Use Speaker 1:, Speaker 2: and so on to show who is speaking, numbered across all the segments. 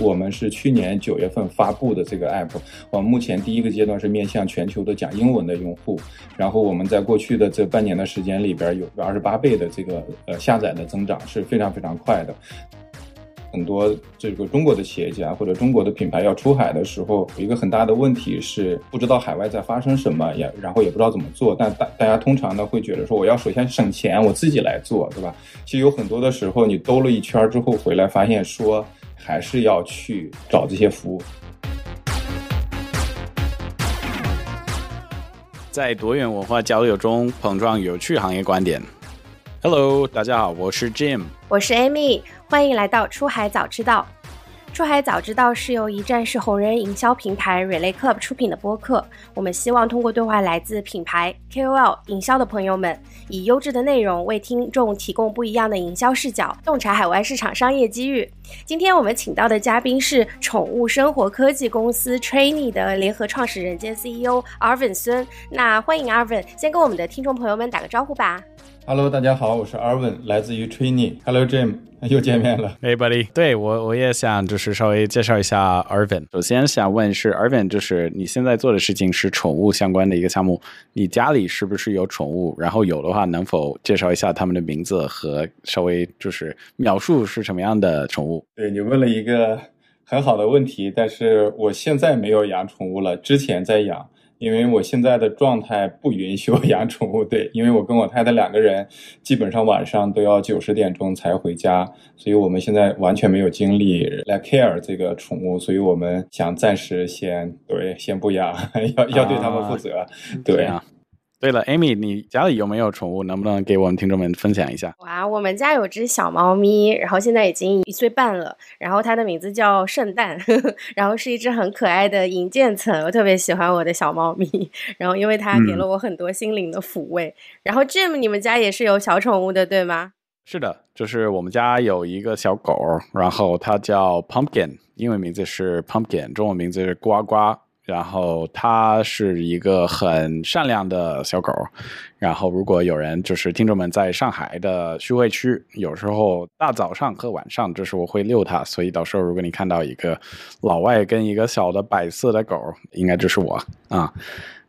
Speaker 1: 我们是去年九月份发布的这个 app，我们目前第一个阶段是面向全球的讲英文的用户，然后我们在过去的这半年的时间里边有二十八倍的这个呃下载的增长是非常非常快的。很多这个中国的企业家或者中国的品牌要出海的时候，有一个很大的问题是不知道海外在发生什么，也然后也不知道怎么做。但大大家通常呢会觉得说，我要首先省钱，我自己来做，对吧？其实有很多的时候，你兜了一圈之后回来，发现说还是要去找这些服务。
Speaker 2: 在多元文化交流中碰撞有趣行业观点。Hello，大家好，我是 Jim，
Speaker 3: 我是 Amy。欢迎来到出海早知道。出海早知道是由一站式红人营销平台 Relay Club 出品的播客。我们希望通过对话来自品牌、KOL、营销的朋友们，以优质的内容为听众提供不一样的营销视角，洞察海外市场商业机遇。今天我们请到的嘉宾是宠物生活科技公司 Trainy 的联合创始人兼 CEO Arvin 孙。那欢迎 Arvin，先跟我们的听众朋友们打个招呼吧。
Speaker 1: Hello，大家好，我是 Arvin，来自于 Trainy。Hello，Jim，又见面了。
Speaker 2: Hey buddy，对我我也想就是稍微介绍一下 Arvin。首先想问是 Arvin，就是你现在做的事情是宠物相关的一个项目，你家里是不是有宠物？然后有的话，能否介绍一下他们的名字和稍微就是描述是什么样的宠物？
Speaker 1: 对你问了一个很好的问题，但是我现在没有养宠物了，之前在养。因为我现在的状态不允许我养宠物，对，因为我跟我太太两个人基本上晚上都要九十点钟才回家，所以我们现在完全没有精力来 care 这个宠物，所以我们想暂时先对，先不养，要要对他们负责，对
Speaker 2: 啊。对了，Amy，你家里有没有宠物？能不能给我们听众们分享一下？
Speaker 3: 哇，我们家有只小猫咪，然后现在已经一岁半了，然后它的名字叫圣诞，然后是一只很可爱的银渐层，我特别喜欢我的小猫咪，然后因为它给了我很多心灵的抚慰。然后 Jim，你们家也是有小宠物的，对吗？
Speaker 2: 是的，就是我们家有一个小狗，然后它叫 Pumpkin，英文名字是 Pumpkin，中文名字是呱呱。然后它是一个很善良的小狗，然后如果有人就是听众们在上海的徐汇区，有时候大早上和晚上，就是我会遛它，所以到时候如果你看到一个老外跟一个小的白色的狗，应该就是我啊。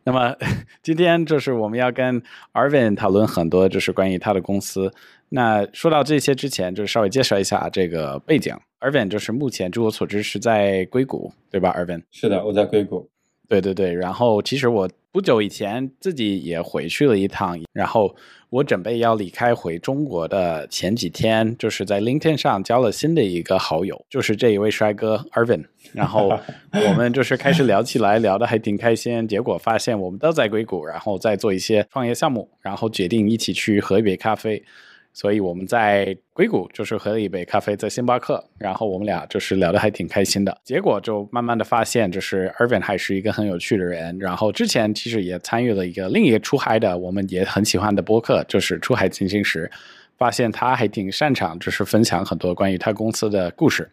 Speaker 2: 那么今天就是我们要跟 Arvin 讨论很多，就是关于他的公司。那说到这些之前，就是稍微介绍一下这个背景。Arvin 就是目前据我所知是在硅谷，对吧？Arvin
Speaker 1: 是的，我在硅谷。
Speaker 2: 对对对，然后其实我不久以前自己也回去了一趟，然后我准备要离开回中国的前几天，就是在 LinkedIn 上交了新的一个好友，就是这一位帅哥 Arvin，然后我们就是开始聊起来，聊得还挺开心，结果发现我们都在硅谷，然后在做一些创业项目，然后决定一起去喝一杯咖啡。所以我们在硅谷就是喝了一杯咖啡，在星巴克，然后我们俩就是聊得还挺开心的。结果就慢慢的发现，就是 Irvin 还是一个很有趣的人。然后之前其实也参与了一个另一个出海的，我们也很喜欢的播客，就是出海进行时，发现他还挺擅长，就是分享很多关于他公司的故事。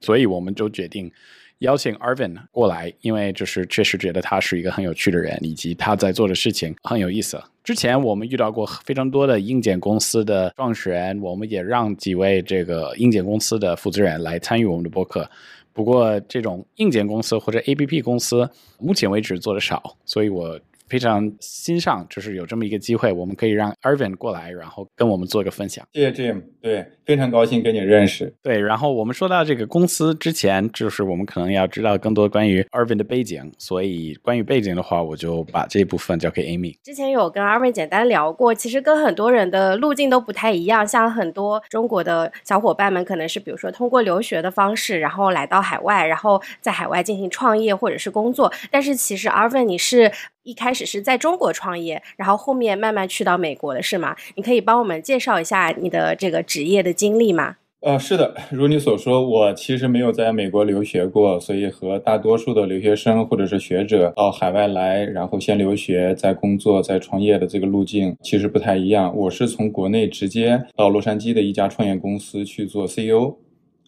Speaker 2: 所以我们就决定。邀请 Arvin 过来，因为就是确实觉得他是一个很有趣的人，以及他在做的事情很有意思。之前我们遇到过非常多的硬件公司的创始人，我们也让几位这个硬件公司的负责人来参与我们的播客。不过这种硬件公司或者 APP 公司，目前为止做的少，所以我。非常欣赏，就是有这么一个机会，我们可以让 Irvin 过来，然后跟我们做一个分享。
Speaker 1: 谢谢 Jim，对，非常高兴跟你认识。
Speaker 2: 对，然后我们说到这个公司之前，就是我们可能要知道更多关于 Irvin 的背景，所以关于背景的话，我就把这部分交给 Amy。
Speaker 3: 之前有跟 Irvin 简单聊过，其实跟很多人的路径都不太一样，像很多中国的小伙伴们，可能是比如说通过留学的方式，然后来到海外，然后在海外进行创业或者是工作，但是其实 Irvin 你是。一开始是在中国创业，然后后面慢慢去到美国的是吗？你可以帮我们介绍一下你的这个职业的经历吗？
Speaker 1: 呃，是的，如你所说，我其实没有在美国留学过，所以和大多数的留学生或者是学者到海外来，然后先留学再工作再创业的这个路径其实不太一样。我是从国内直接到洛杉矶的一家创业公司去做 CEO。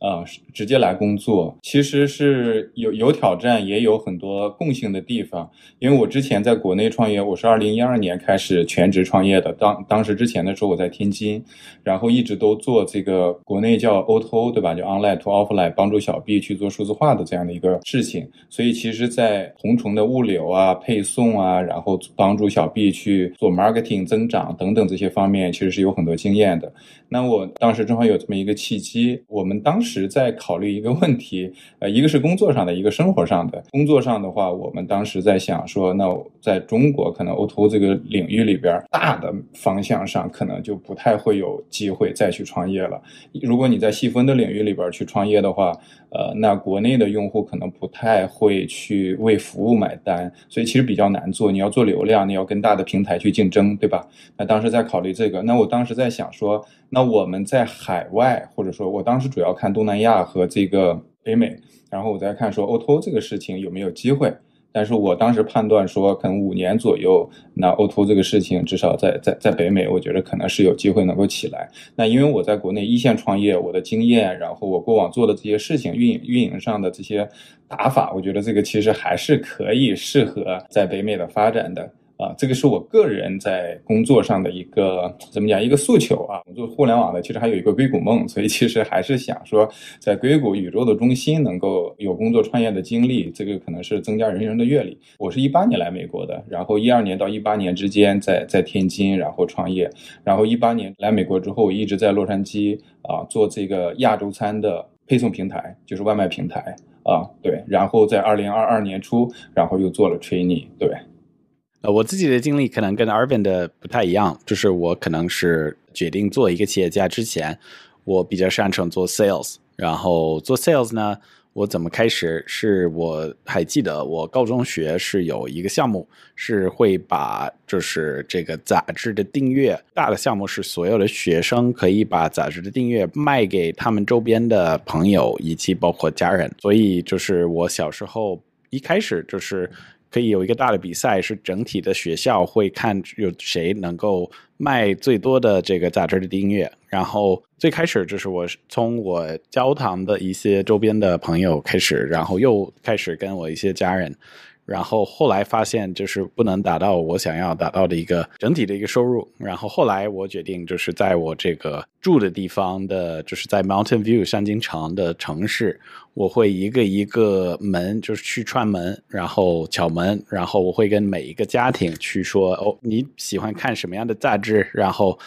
Speaker 1: 啊，直接来工作，其实是有有挑战，也有很多共性的地方。因为我之前在国内创业，我是二零一二年开始全职创业的。当当时之前的时候，我在天津，然后一直都做这个国内叫 O2O，对吧？就 Online to Offline，帮助小 B 去做数字化的这样的一个事情。所以，其实，在红虫的物流啊、配送啊，然后帮助小 B 去做 marketing 增长等等这些方面，其实是有很多经验的。那我当时正好有这么一个契机，我们当时在考虑一个问题，呃，一个是工作上的，一个生活上的。工作上的话，我们当时在想说，那在中国可能 O2O 这个领域里边，大的方向上可能就不太会有机会再去创业了。如果你在细分的领域里边去创业的话，呃，那国内的用户可能不太会去为服务买单，所以其实比较难做。你要做流量，你要跟大的平台去竞争，对吧？那当时在考虑这个，那我当时在想说。那我们在海外，或者说我当时主要看东南亚和这个北美，然后我在看说 O2O 这个事情有没有机会。但是我当时判断说，可能五年左右，那 O2O 这个事情至少在在在北美，我觉得可能是有机会能够起来。那因为我在国内一线创业，我的经验，然后我过往做的这些事情，运营运营上的这些打法，我觉得这个其实还是可以适合在北美的发展的。啊，这个是我个人在工作上的一个怎么讲一个诉求啊。我做互联网的，其实还有一个硅谷梦，所以其实还是想说，在硅谷宇宙的中心能够有工作创业的经历，这个可能是增加人生的阅历。我是一八年来美国的，然后一二年到一八年之间在在天津，然后创业，然后一八年来美国之后，一直在洛杉矶啊做这个亚洲餐的配送平台，就是外卖平台啊，对，然后在二零二二年初，然后又做了 training，对。
Speaker 2: 呃，我自己的经历可能跟 Arvin 的不太一样，就是我可能是决定做一个企业家之前，我比较擅长做 sales，然后做 sales 呢，我怎么开始？是我还记得我高中学是有一个项目，是会把就是这个杂志的订阅，大的项目是所有的学生可以把杂志的订阅卖给他们周边的朋友以及包括家人，所以就是我小时候一开始就是。可以有一个大的比赛，是整体的学校会看有谁能够卖最多的这个杂志的订阅。然后最开始就是我从我教堂的一些周边的朋友开始，然后又开始跟我一些家人。然后后来发现就是不能达到我想要达到的一个整体的一个收入。然后后来我决定就是在我这个住的地方的，就是在 Mountain View 山金城的城市，我会一个一个门就是去串门，然后敲门，然后我会跟每一个家庭去说哦你喜欢看什么样的杂志，然后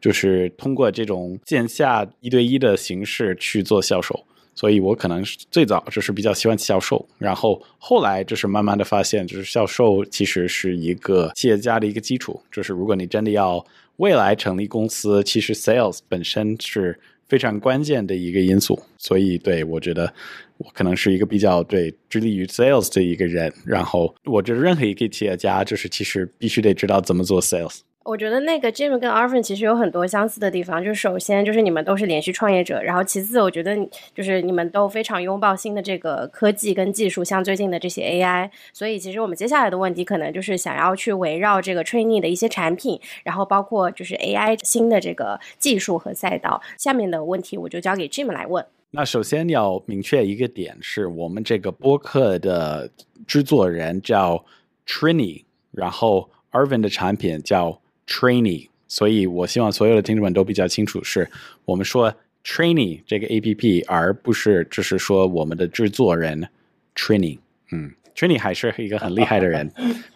Speaker 2: 就是通过这种线下一对一的形式去做销售。所以我可能是最早就是比较喜欢销售，然后后来就是慢慢的发现，就是销售其实是一个企业家的一个基础。就是如果你真的要未来成立公司，其实 sales 本身是非常关键的一个因素。所以对我觉得我可能是一个比较对致力于 sales 的一个人。然后我觉得任何一个企业家，就是其实必须得知道怎么做 sales。
Speaker 3: 我觉得那个 Jim 跟 Arvin 其实有很多相似的地方，就是首先就是你们都是连续创业者，然后其次我觉得就是你们都非常拥抱新的这个科技跟技术，像最近的这些 AI，所以其实我们接下来的问题可能就是想要去围绕这个 Training 的一些产品，然后包括就是 AI 新的这个技术和赛道。下面的问题我就交给 Jim 来问。
Speaker 2: 那首先要明确一个点，是我们这个播客的制作人叫 Trini，然后 Arvin 的产品叫。Training，所以我希望所有的听众们都比较清楚，是我们说 Training 这个 A P P，而不是只是说我们的制作人 Training。嗯，Training 还是一个很厉害的人。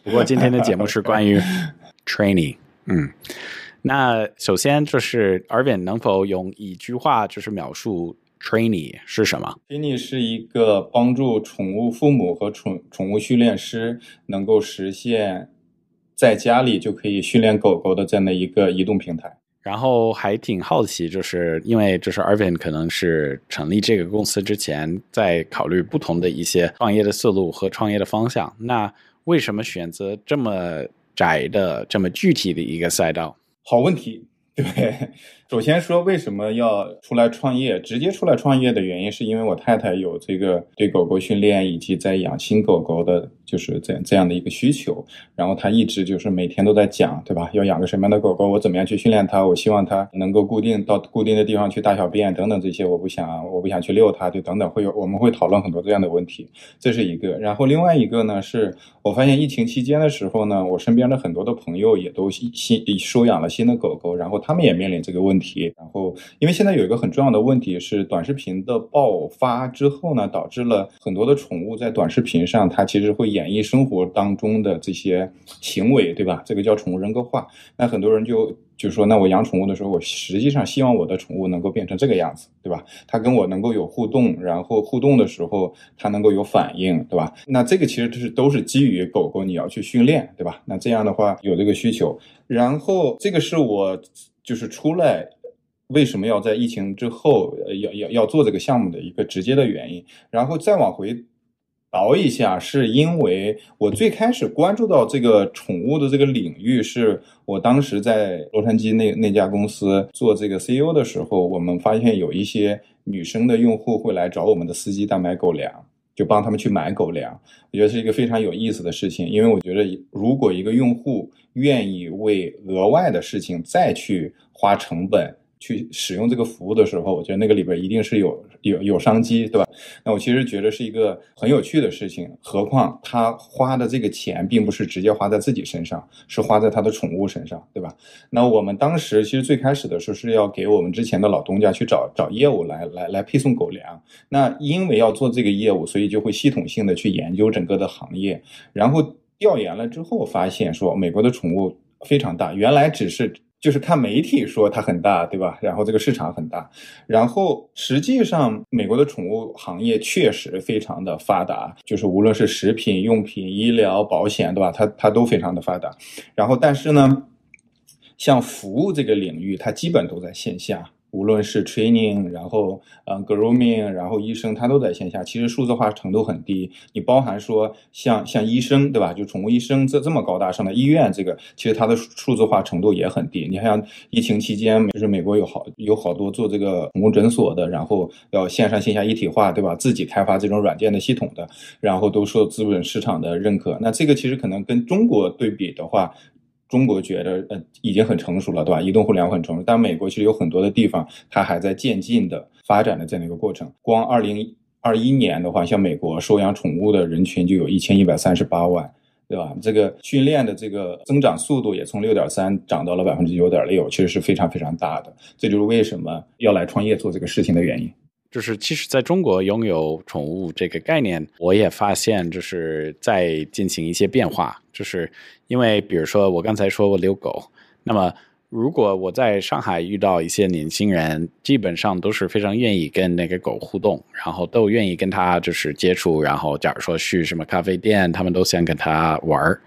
Speaker 2: 不过今天的节目是关于 Training。嗯，那首先就是 Arvin 能否用一句话就是描述 Training 是什么
Speaker 1: ？Training 是一个帮助宠物父母和宠宠物训练师能够实现。在家里就可以训练狗狗的这样的一个移动平台，
Speaker 2: 然后还挺好奇，就是因为就是 Arvin 可能是成立这个公司之前，在考虑不同的一些创业的思路和创业的方向。那为什么选择这么窄的、这么具体的一个赛道？
Speaker 1: 好问题。对，首先说为什么要出来创业？直接出来创业的原因，是因为我太太有这个对狗狗训练以及在养新狗狗的，就是这样这样的一个需求。然后她一直就是每天都在讲，对吧？要养个什么样的狗狗？我怎么样去训练它？我希望它能够固定到固定的地方去大小便等等这些。我不想，我不想去遛它，就等等会有我们会讨论很多这样的问题。这是一个。然后另外一个呢，是我发现疫情期间的时候呢，我身边的很多的朋友也都新收养了新的狗狗，然后。他们也面临这个问题题，然后因为现在有一个很重要的问题是，短视频的爆发之后呢，导致了很多的宠物在短视频上，它其实会演绎生活当中的这些行为，对吧？这个叫宠物人格化。那很多人就就说，那我养宠物的时候，我实际上希望我的宠物能够变成这个样子，对吧？它跟我能够有互动，然后互动的时候它能够有反应，对吧？那这个其实是都是基于狗狗你要去训练，对吧？那这样的话有这个需求，然后这个是我。就是出来，为什么要在疫情之后要要要做这个项目的一个直接的原因，然后再往回倒一下，是因为我最开始关注到这个宠物的这个领域，是我当时在洛杉矶那那家公司做这个 CEO 的时候，我们发现有一些女生的用户会来找我们的司机代买狗粮。就帮他们去买狗粮，我觉得是一个非常有意思的事情，因为我觉得如果一个用户愿意为额外的事情再去花成本。去使用这个服务的时候，我觉得那个里边一定是有有有商机，对吧？那我其实觉得是一个很有趣的事情。何况他花的这个钱并不是直接花在自己身上，是花在他的宠物身上，对吧？那我们当时其实最开始的时候是要给我们之前的老东家去找找业务来来来配送狗粮。那因为要做这个业务，所以就会系统性的去研究整个的行业，然后调研了之后发现说，美国的宠物非常大，原来只是。就是看媒体说它很大，对吧？然后这个市场很大，然后实际上美国的宠物行业确实非常的发达，就是无论是食品用品、医疗保险，对吧？它它都非常的发达。然后但是呢，像服务这个领域，它基本都在线下。无论是 training，然后呃 grooming，然后医生他都在线下，其实数字化程度很低。你包含说像像医生对吧？就宠物医生这这么高大上的医院，这个其实它的数字化程度也很低。你像疫情期间，就是美国有好有好多做这个宠物诊所的，然后要线上线下一体化，对吧？自己开发这种软件的系统的，然后都受资本市场的认可。那这个其实可能跟中国对比的话。中国觉得呃已经很成熟了，对吧？移动互联网很成熟，但美国其实有很多的地方，它还在渐进的发展的这样的一个过程。光二零二一年的话，像美国收养宠物的人群就有一千一百三十八万，对吧？这个训练的这个增长速度也从六点三涨到了百分之九点六，其实是非常非常大的。这就是为什么要来创业做这个事情的原因。
Speaker 2: 就是其实在中国拥有宠物这个概念，我也发现就是在进行一些变化。就是因为比如说我刚才说我遛狗，那么如果我在上海遇到一些年轻人，基本上都是非常愿意跟那个狗互动，然后都愿意跟他就是接触，然后假如说去什么咖啡店，他们都想跟他玩儿。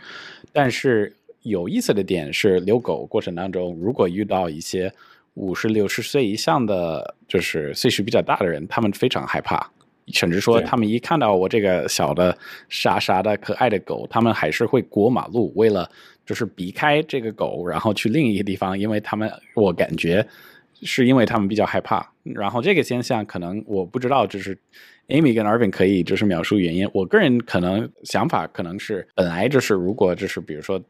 Speaker 2: 但是有意思的点是，遛狗过程当中，如果遇到一些五十六十岁以上的，就是岁数比较大的人，他们非常害怕，甚至说他们一看到我这个小的傻傻的可爱的狗，他们还是会过马路，为了就是避开这个狗，然后去另一个地方，因为他们我感觉是因为他们比较害怕。然后这个现象可能我不知道，就是 Amy 跟 Arvin 可以就是描述原因。我个人可能想法可能是本来就是如果就是比如说。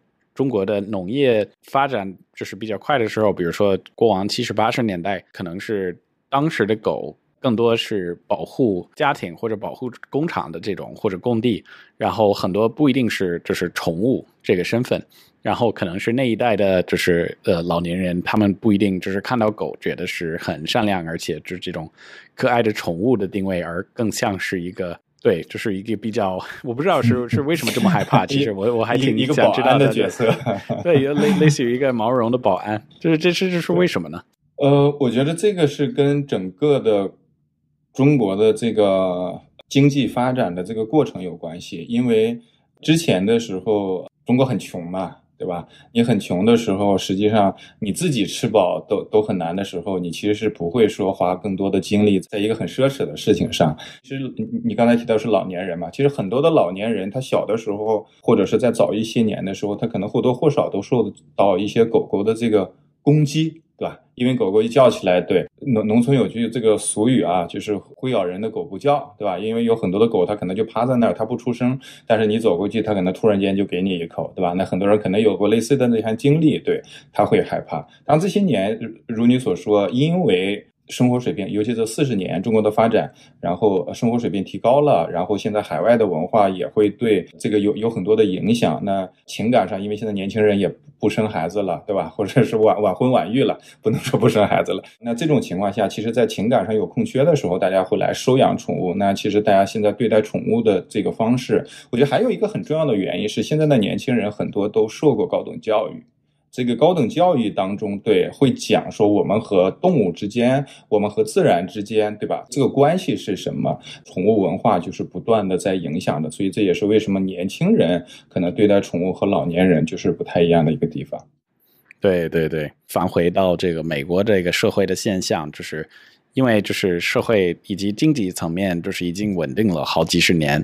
Speaker 2: 中国的农业发展就是比较快的时候，比如说过往七十八十年代，可能是当时的狗更多是保护家庭或者保护工厂的这种或者工地，然后很多不一定是就是宠物这个身份，然后可能是那一代的就是呃老年人，他们不一定就是看到狗觉得是很善良，而且就是这种可爱的宠物的定位，而更像是一个。对，这是一个比较，我不知道是是为什么这么害怕。其实我我还挺想知道
Speaker 1: 的角色，
Speaker 2: 对，类类似于一个毛绒的保安，就是这是这是为什么呢？
Speaker 1: 呃，我觉得这个是跟整个的中国的这个经济发展的这个过程有关系，因为之前的时候中国很穷嘛。对吧？你很穷的时候，实际上你自己吃饱都都很难的时候，你其实是不会说花更多的精力在一个很奢侈的事情上。其实你你刚才提到是老年人嘛，其实很多的老年人，他小的时候或者是在早一些年的时候，他可能或多或少都受到一些狗狗的这个攻击，因为狗狗一叫起来，对农农村有句这个俗语啊，就是会咬人的狗不叫，对吧？因为有很多的狗它可能就趴在那儿，它不出声，但是你走过去，它可能突然间就给你一口，对吧？那很多人可能有过类似的那项经历，对，他会害怕。当这些年如你所说，因为生活水平，尤其这四十年中国的发展，然后生活水平提高了，然后现在海外的文化也会对这个有有很多的影响。那情感上，因为现在年轻人也不生孩子了，对吧？或者是晚晚婚晚育了，不能说不生孩子了。那这种情况下，其实，在情感上有空缺的时候，大家会来收养宠物。那其实大家现在对待宠物的这个方式，我觉得还有一个很重要的原因是，现在的年轻人很多都受过高等教育。这个高等教育当中，对，会讲说我们和动物之间，我们和自然之间，对吧？这个关系是什么？宠物文化就是不断的在影响的，所以这也是为什么年轻人可能对待宠物和老年人就是不太一样的一个地方。
Speaker 2: 对对对，返回到这个美国这个社会的现象，就是因为就是社会以及经济层面就是已经稳定了好几十年。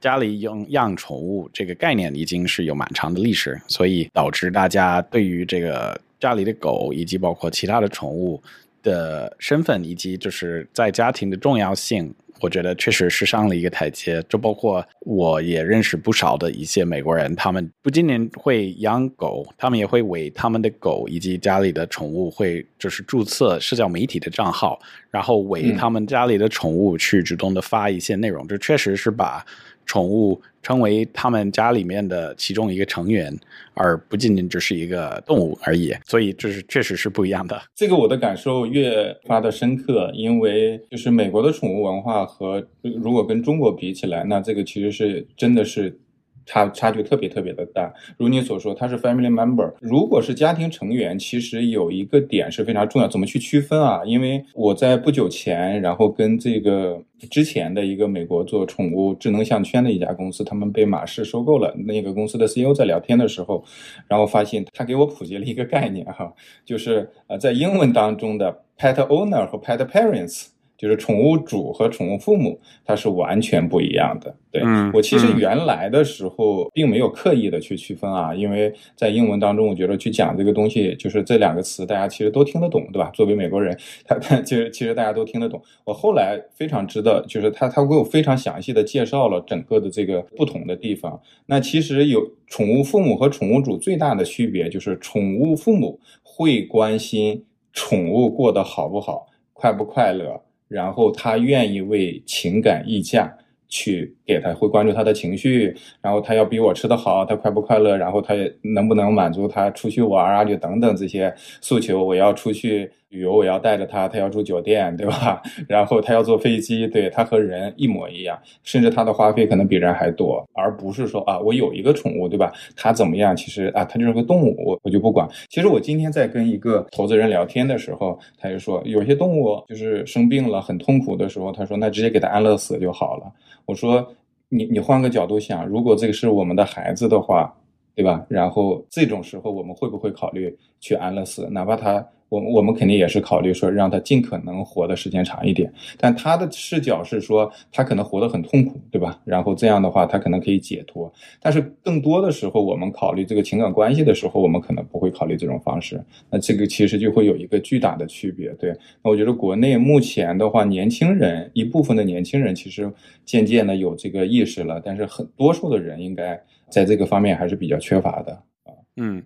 Speaker 2: 家里养养宠物这个概念已经是有蛮长的历史，所以导致大家对于这个家里的狗以及包括其他的宠物的身份以及就是在家庭的重要性，我觉得确实是上了一个台阶。就包括我也认识不少的一些美国人，他们不仅仅会养狗，他们也会为他们的狗以及家里的宠物会就是注册社交媒体的账号，然后为他们家里的宠物去主动的发一些内容，这确实是把。宠物成为他们家里面的其中一个成员，而不仅仅只是一个动物而已。所以这是确实是不一样的。
Speaker 1: 这个我的感受越发的深刻，因为就是美国的宠物文化和如果跟中国比起来，那这个其实是真的是。差差距特别特别的大，如你所说，它是 family member。如果是家庭成员，其实有一个点是非常重要，怎么去区分啊？因为我在不久前，然后跟这个之前的一个美国做宠物智能项圈的一家公司，他们被马氏收购了。那个公司的 CEO 在聊天的时候，然后发现他给我普及了一个概念哈，就是呃，在英文当中的 pet owner 和 pet parents。就是宠物主和宠物父母，它是完全不一样的。对我其实原来的时候并没有刻意的去区分啊，因为在英文当中，我觉得去讲这个东西，就是这两个词大家其实都听得懂，对吧？作为美国人，他他其实其实大家都听得懂。我后来非常知道，就是他他给我非常详细的介绍了整个的这个不同的地方。那其实有宠物父母和宠物主最大的区别就是，宠物父母会关心宠物过得好不好，快不快乐。然后他愿意为情感溢价去给他，会关注他的情绪，然后他要比我吃得好，他快不快乐，然后他也能不能满足他出去玩啊，就等等这些诉求，我要出去。旅游我要带着他，他要住酒店，对吧？然后他要坐飞机，对他和人一模一样，甚至他的花费可能比人还多，而不是说啊，我有一个宠物，对吧？他怎么样？其实啊，他就是个动物，我我就不管。其实我今天在跟一个投资人聊天的时候，他就说，有些动物就是生病了很痛苦的时候，他说那直接给他安乐死就好了。我说你你换个角度想，如果这个是我们的孩子的话，对吧？然后这种时候我们会不会考虑去安乐死，哪怕他？我我们肯定也是考虑说让他尽可能活的时间长一点，但他的视角是说他可能活得很痛苦，对吧？然后这样的话他可能可以解脱，但是更多的时候我们考虑这个情感关系的时候，我们可能不会考虑这种方式。那这个其实就会有一个巨大的区别，对。那我觉得国内目前的话，年轻人一部分的年轻人其实渐渐的有这个意识了，但是很多数的人应该在这个方面还是比较缺乏的
Speaker 2: 啊。嗯，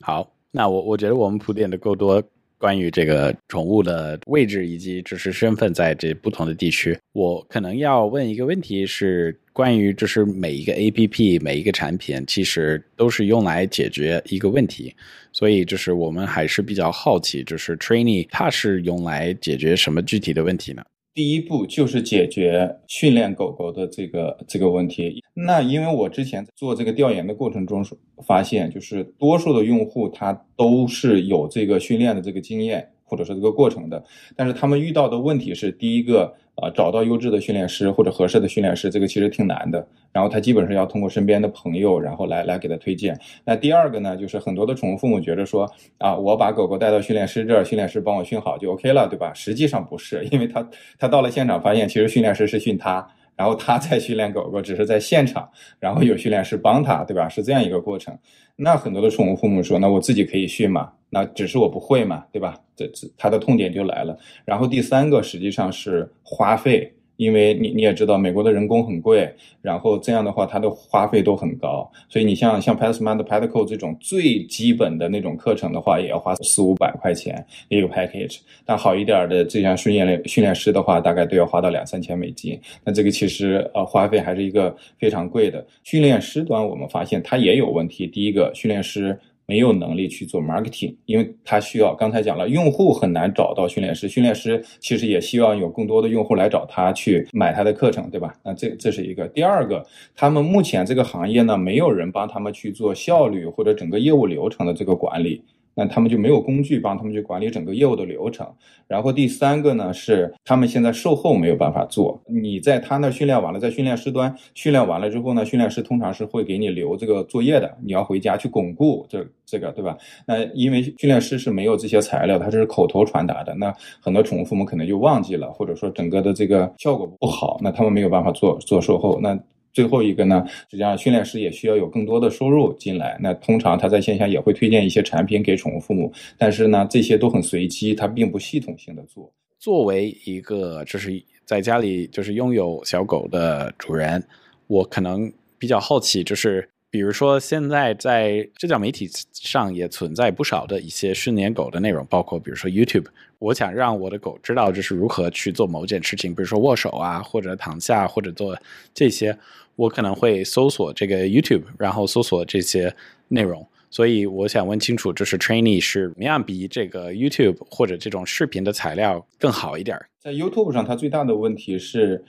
Speaker 2: 好。那我我觉得我们铺垫的够多，关于这个宠物的位置以及就是身份在这不同的地区，我可能要问一个问题是关于就是每一个 A P P 每一个产品其实都是用来解决一个问题，所以就是我们还是比较好奇，就是 Training 它是用来解决什么具体的问题呢？
Speaker 1: 第一步就是解决训练狗狗的这个这个问题。那因为我之前做这个调研的过程中发现，就是多数的用户他都是有这个训练的这个经验。或者说这个过程的，但是他们遇到的问题是，第一个啊，找到优质的训练师或者合适的训练师，这个其实挺难的。然后他基本上要通过身边的朋友，然后来来给他推荐。那第二个呢，就是很多的宠物父母觉得说啊，我把狗狗带到训练师这儿，训练师帮我训好就 OK 了，对吧？实际上不是，因为他他到了现场发现，其实训练师是训他。然后他在训练狗狗，只是在现场，然后有训练师帮他，对吧？是这样一个过程。那很多的宠物父母说，那我自己可以训嘛？那只是我不会嘛，对吧？这这它的痛点就来了。然后第三个实际上是花费。因为你你也知道，美国的人工很贵，然后这样的话，它的花费都很高，所以你像像 PassMaster、Pedicle 这种最基本的那种课程的话，也要花四五百块钱一个 package。但好一点的这项训练训练师的话，大概都要花到两三千美金。那这个其实呃花费还是一个非常贵的。训练师端我们发现它也有问题。第一个，训练师。没有能力去做 marketing，因为他需要刚才讲了，用户很难找到训练师，训练师其实也希望有更多的用户来找他去买他的课程，对吧？那这这是一个。第二个，他们目前这个行业呢，没有人帮他们去做效率或者整个业务流程的这个管理。那他们就没有工具帮他们去管理整个业务的流程。然后第三个呢是他们现在售后没有办法做。你在他那训练完了，在训练师端训练完了之后呢，训练师通常是会给你留这个作业的，你要回家去巩固这这个，对吧？那因为训练师是没有这些材料，他是口头传达的，那很多宠物父母可能就忘记了，或者说整个的这个效果不好，那他们没有办法做做售后。那最后一个呢，实际上训练师也需要有更多的收入进来。那通常他在线下也会推荐一些产品给宠物父母，但是呢，这些都很随机，他并不系统性的做。
Speaker 2: 作为一个就是在家里就是拥有小狗的主人，我可能比较好奇，就是比如说现在在社交媒体上也存在不少的一些训练狗的内容，包括比如说 YouTube。我想让我的狗知道就是如何去做某件事情，比如说握手啊，或者躺下，或者做这些。我可能会搜索这个 YouTube，然后搜索这些内容。所以我想问清楚，就是 Trainee 是怎么样比这个 YouTube 或者这种视频的材料更好一点？
Speaker 1: 在 YouTube 上，它最大的问题是，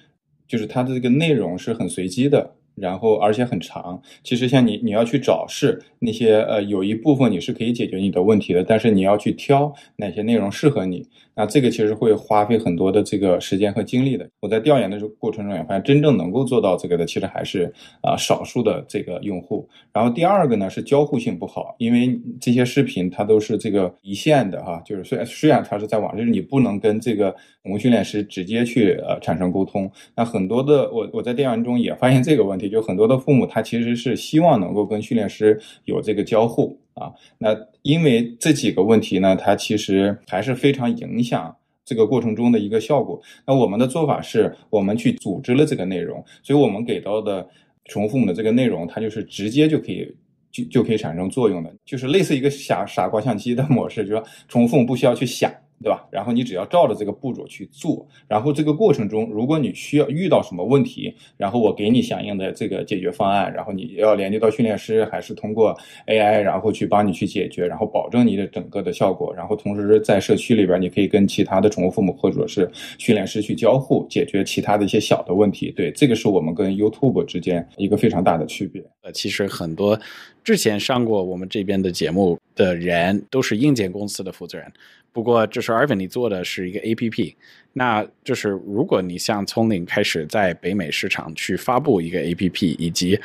Speaker 1: 就是它的这个内容是很随机的。然后而且很长，其实像你你要去找是那些呃有一部分你是可以解决你的问题的，但是你要去挑哪些内容适合你，那这个其实会花费很多的这个时间和精力的。我在调研的这过程中也发现，真正能够做到这个的，其实还是啊少数的这个用户。然后第二个呢是交互性不好，因为这些视频它都是这个一线的哈，就是虽然虽然它是在网，就是你不能跟这个宠物训练师直接去呃产生沟通。那很多的我我在调研中也发现这个问题。就很多的父母，他其实是希望能够跟训练师有这个交互啊。那因为这几个问题呢，它其实还是非常影响这个过程中的一个效果。那我们的做法是，我们去组织了这个内容，所以我们给到的宠物父母的这个内容，它就是直接就可以就就可以产生作用的，就是类似一个傻傻瓜相机的模式，就是说宠物父母不需要去想。对吧？然后你只要照着这个步骤去做，然后这个过程中，如果你需要遇到什么问题，然后我给你相应的这个解决方案，然后你要连接到训练师，还是通过 AI，然后去帮你去解决，然后保证你的整个的效果，然后同时在社区里边，你可以跟其他的宠物父母或者是训练师去交互，解决其他的一些小的问题。对，这个是我们跟 YouTube 之间一个非常大的区别。
Speaker 2: 呃，其实很多之前上过我们这边的节目的人，都是硬件公司的负责人。不过，就是阿文你做的是一个 A P P，那就是如果你像从零开始在北美市场去发布一个 A P P，以及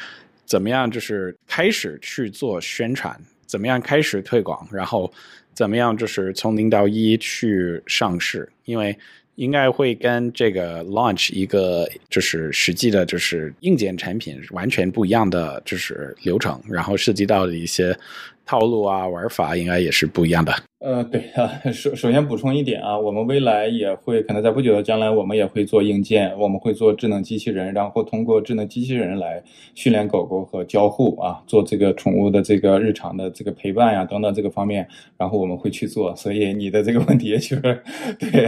Speaker 2: 怎么样就是开始去做宣传，怎么样开始推广，然后怎么样就是从零到一去上市，因为应该会跟这个 launch 一个就是实际的，就是硬件产品完全不一样的就是流程，然后涉及到的一些套路啊玩法，应该也是不一样的。
Speaker 1: 呃，对啊，首首先补充一点啊，我们未来也会可能在不久的将来，我们也会做硬件，我们会做智能机器人，然后通过智能机器人来训练狗狗和交互啊，做这个宠物的这个日常的这个陪伴呀等等这个方面，然后我们会去做。所以你的这个问题就是对，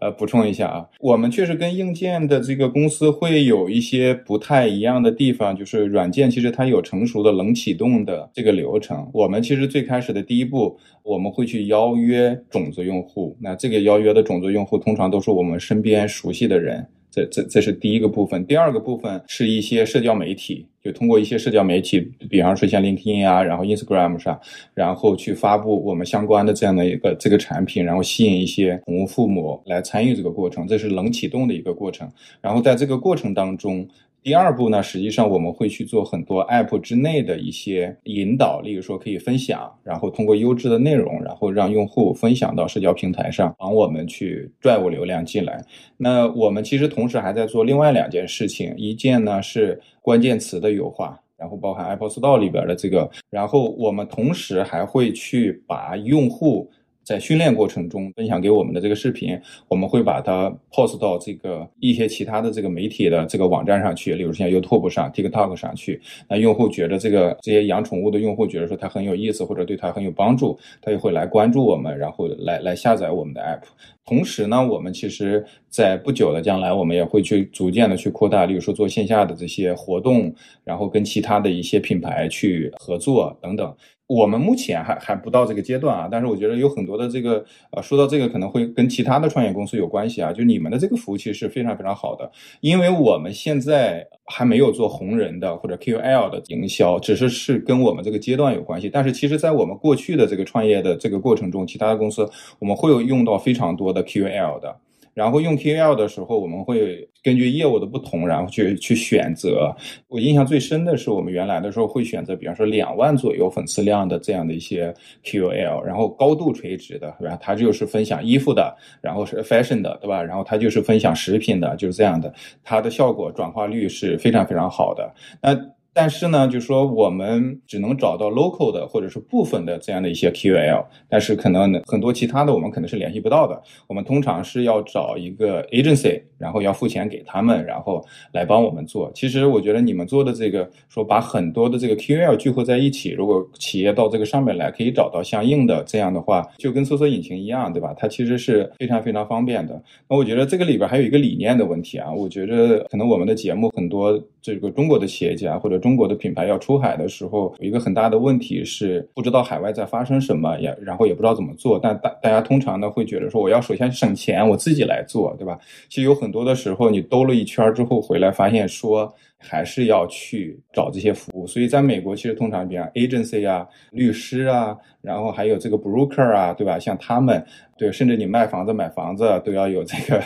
Speaker 1: 呃，补充一下啊，我们确实跟硬件的这个公司会有一些不太一样的地方，就是软件其实它有成熟的冷启动的这个流程，我们其实最开始的第一步，我们会去。邀约种子用户，那这个邀约的种子用户通常都是我们身边熟悉的人，这这这是第一个部分。第二个部分是一些社交媒体，就通过一些社交媒体，比方说像 LinkedIn 啊，然后 Instagram 上，然后去发布我们相关的这样的一个这个产品，然后吸引一些宠物父母来参与这个过程，这是冷启动的一个过程。然后在这个过程当中。第二步呢，实际上我们会去做很多 App 之内的一些引导，例如说可以分享，然后通过优质的内容，然后让用户分享到社交平台上，帮我们去拽我流量进来。那我们其实同时还在做另外两件事情，一件呢是关键词的优化，然后包含 Apple Store 里边的这个，然后我们同时还会去把用户。在训练过程中分享给我们的这个视频，我们会把它 post 到这个一些其他的这个媒体的这个网站上去，例如像 YouTube 上、TikTok 上去。那用户觉得这个这些养宠物的用户觉得说它很有意思，或者对它很有帮助，他也会来关注我们，然后来来下载我们的 app。同时呢，我们其实在不久的将来，我们也会去逐渐的去扩大，例如说做线下的这些活动，然后跟其他的一些品牌去合作等等。我们目前还还不到这个阶段啊，但是我觉得有很多的这个呃，说到这个可能会跟其他的创业公司有关系啊，就你们的这个服务器是非常非常好的，因为我们现在还没有做红人的或者 KOL 的营销，只是是跟我们这个阶段有关系。但是其实，在我们过去的这个创业的这个过程中，其他的公司我们会有用到非常多的 KOL 的。然后用 kl 的时候，我们会根据业务的不同，然后去去选择。我印象最深的是，我们原来的时候会选择，比方说两万左右粉丝量的这样的一些 KOL，然后高度垂直的，对吧？他就是分享衣服的，然后是 fashion 的，对吧？然后他就是分享食品的，就是这样的。它的效果转化率是非常非常好的。那但是呢，就说我们只能找到 local 的或者是部分的这样的一些 QL，但是可能很多其他的我们可能是联系不到的。我们通常是要找一个 agency，然后要付钱给他们，然后来帮我们做。其实我觉得你们做的这个，说把很多的这个 QL 聚合在一起，如果企业到这个上面来可以找到相应的这样的话，就跟搜索引擎一样，对吧？它其实是非常非常方便的。那我觉得这个里边还有一个理念的问题啊，我觉得可能我们的节目很多这个中国的企业家或者中国的品牌要出海的时候，一个很大的问题是不知道海外在发生什么，也然后也不知道怎么做。但大大家通常呢会觉得说，我要首先省钱，我自己来做，对吧？其实有很多的时候，你兜了一圈之后回来，发现说还是要去找这些服务。所以在美国，其实通常比方 agency 啊、律师啊，然后还有这个 broker 啊，对吧？像他们。对，甚至你卖房子、买房子都要有这个，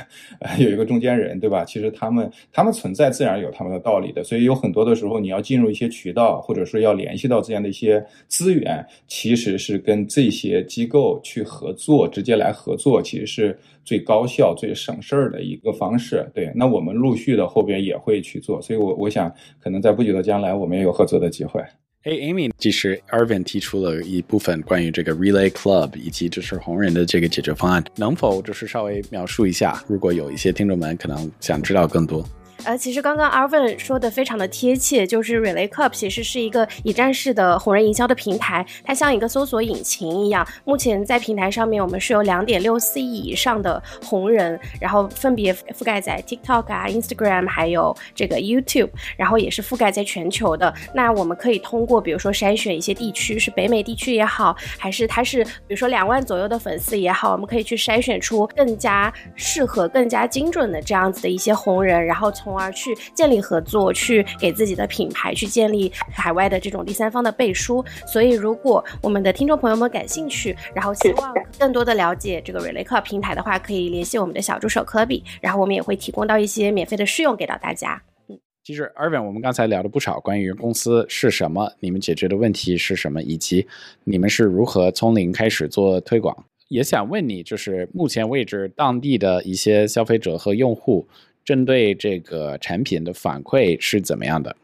Speaker 1: 有一个中间人，对吧？其实他们他们存在自然有他们的道理的，所以有很多的时候你要进入一些渠道，或者说要联系到这样的一些资源，其实是跟这些机构去合作，直接来合作，其实是最高效、最省事儿的一个方式。对，那我们陆续的后边也会去做，所以我我想可能在不久的将来，我们也有合作的机会。
Speaker 2: 哎，Amy，其实 Irvin 提出了一部分关于这个 Relay Club 以及就是红人的这个解决方案，能否就是稍微描述一下？如果有一些听众们可能想知道更多。
Speaker 3: 呃，其实刚刚 Arvin 说的非常的贴切，就是 Relay Club 其实是一个一站式的红人营销的平台，它像一个搜索引擎一样。目前在平台上面，我们是有两点六四亿以上的红人，然后分别覆盖在 TikTok 啊、Instagram 还有这个 YouTube，然后也是覆盖在全球的。那我们可以通过比如说筛选一些地区，是北美地区也好，还是它是比如说两万左右的粉丝也好，我们可以去筛选出更加适合、更加精准的这样子的一些红人，然后从而去建立合作，去给自己的品牌去建立海外的这种第三方的背书。所以，如果我们的听众朋友们感兴趣，然后希望更多的了解这个 Relay Club 平台的话，可以联系我们的小助手科比，然后我们也会提供到一些免费的试用给到大家。
Speaker 2: 嗯，其实 Arvin，我们刚才聊了不少关于公司是什么，你们解决的问题是什么，以及你们是如何从零开始做推广。也想问你，就是目前为止当地的一些消费者和用户。针对这个产品的反馈是怎么样的？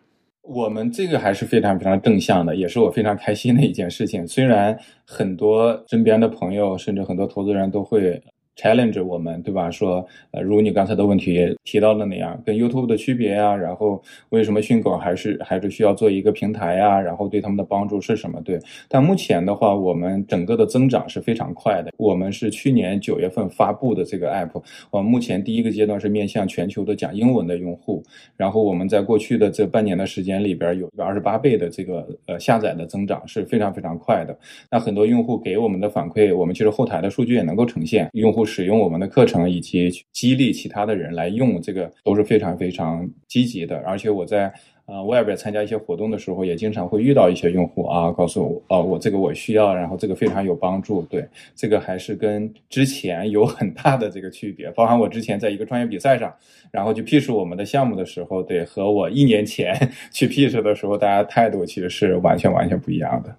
Speaker 1: 我们这个还是非常非常正向的，也是我非常开心的一件事情。虽然很多身边的朋友，甚至很多投资人都会。Challenge 我们对吧？说呃，如你刚才的问题提到的那样，跟 YouTube 的区别呀，然后为什么训狗还是还是需要做一个平台呀？然后对他们的帮助是什么？对，但目前的话，我们整个的增长是非常快的。我们是去年九月份发布的这个 app，我们目前第一个阶段是面向全球的讲英文的用户，然后我们在过去的这半年的时间里边，有一个二十八倍的这个呃下载的增长是非常非常快的。那很多用户给我们的反馈，我们其实后台的数据也能够呈现用户。使用我们的课程以及激励其他的人来用这个都是非常非常积极的，而且我在呃外边参加一些活动的时候，也经常会遇到一些用户啊，告诉我哦，我这个我需要，然后这个非常有帮助。对，这个还是跟之前有很大的这个区别，包含我之前在一个创业比赛上，然后去 pitch 我们的项目的时候，对，和我一年前 去 pitch 的时候，大家态度其实是完全完全不一样的。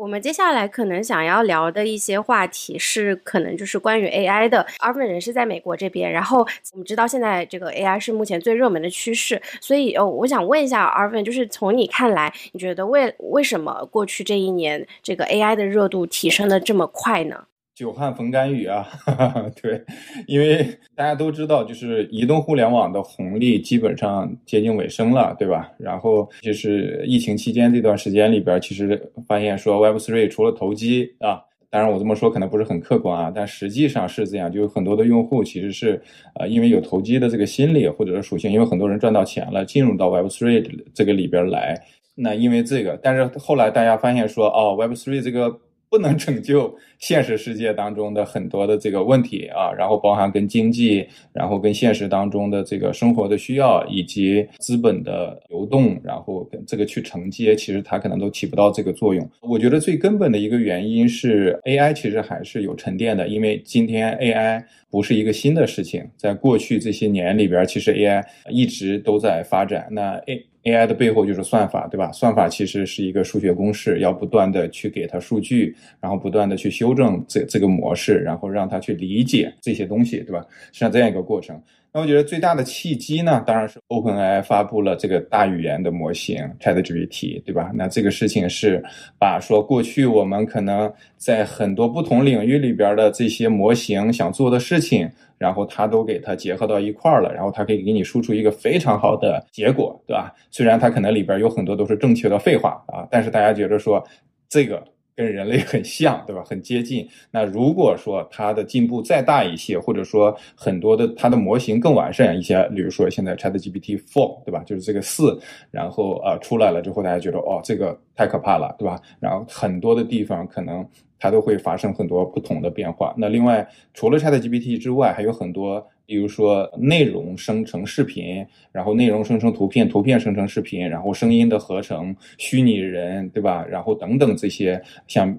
Speaker 3: 我们接下来可能想要聊的一些话题是，可能就是关于 AI 的。Arvin 人是在美国这边，然后我们知道现在这个 AI 是目前最热门的趋势，所以哦，我想问一下 Arvin，，就是从你看来，你觉得为为什么过去这一年这个 AI 的热度提升的这么快呢？
Speaker 1: 久旱逢甘雨啊，对，因为大家都知道，就是移动互联网的红利基本上接近尾声了，对吧？然后就是疫情期间这段时间里边，其实发现说 Web Three 除了投机啊，当然我这么说可能不是很客观啊，但实际上是这样，就有很多的用户其实是呃因为有投机的这个心理或者是属性，因为很多人赚到钱了，进入到 Web Three 这个里边来，那因为这个，但是后来大家发现说，哦，Web Three 这个。不能拯救现实世界当中的很多的这个问题啊，然后包含跟经济，然后跟现实当中的这个生活的需要以及资本的流动，然后跟这个去承接，其实它可能都起不到这个作用。我觉得最根本的一个原因是 AI 其实还是有沉淀的，因为今天 AI 不是一个新的事情，在过去这些年里边，其实 AI 一直都在发展。那 A AI 的背后就是算法，对吧？算法其实是一个数学公式，要不断的去给它数据，然后不断的去修正这这个模式，然后让它去理解这些东西，对吧？像这样一个过程。那我觉得最大的契机呢，当然是 OpenAI 发布了这个大语言的模型 ChatGPT，对吧？那这个事情是把说过去我们可能在很多不同领域里边的这些模型想做的事情。然后它都给它结合到一块儿了，然后它可以给你输出一个非常好的结果，对吧？虽然它可能里边有很多都是正确的废话啊，但是大家觉得说这个跟人类很像，对吧？很接近。那如果说它的进步再大一些，或者说很多的它的模型更完善一些，比如说现在 ChatGPT Four，对吧？就是这个四，然后呃出来了之后，大家觉得哦，这个太可怕了，对吧？然后很多的地方可能。它都会发生很多不同的变化。那另外，除了 ChatGPT 之外，还有很多，比如说内容生成视频，然后内容生成图片，图片生成视频，然后声音的合成，虚拟人，对吧？然后等等这些，像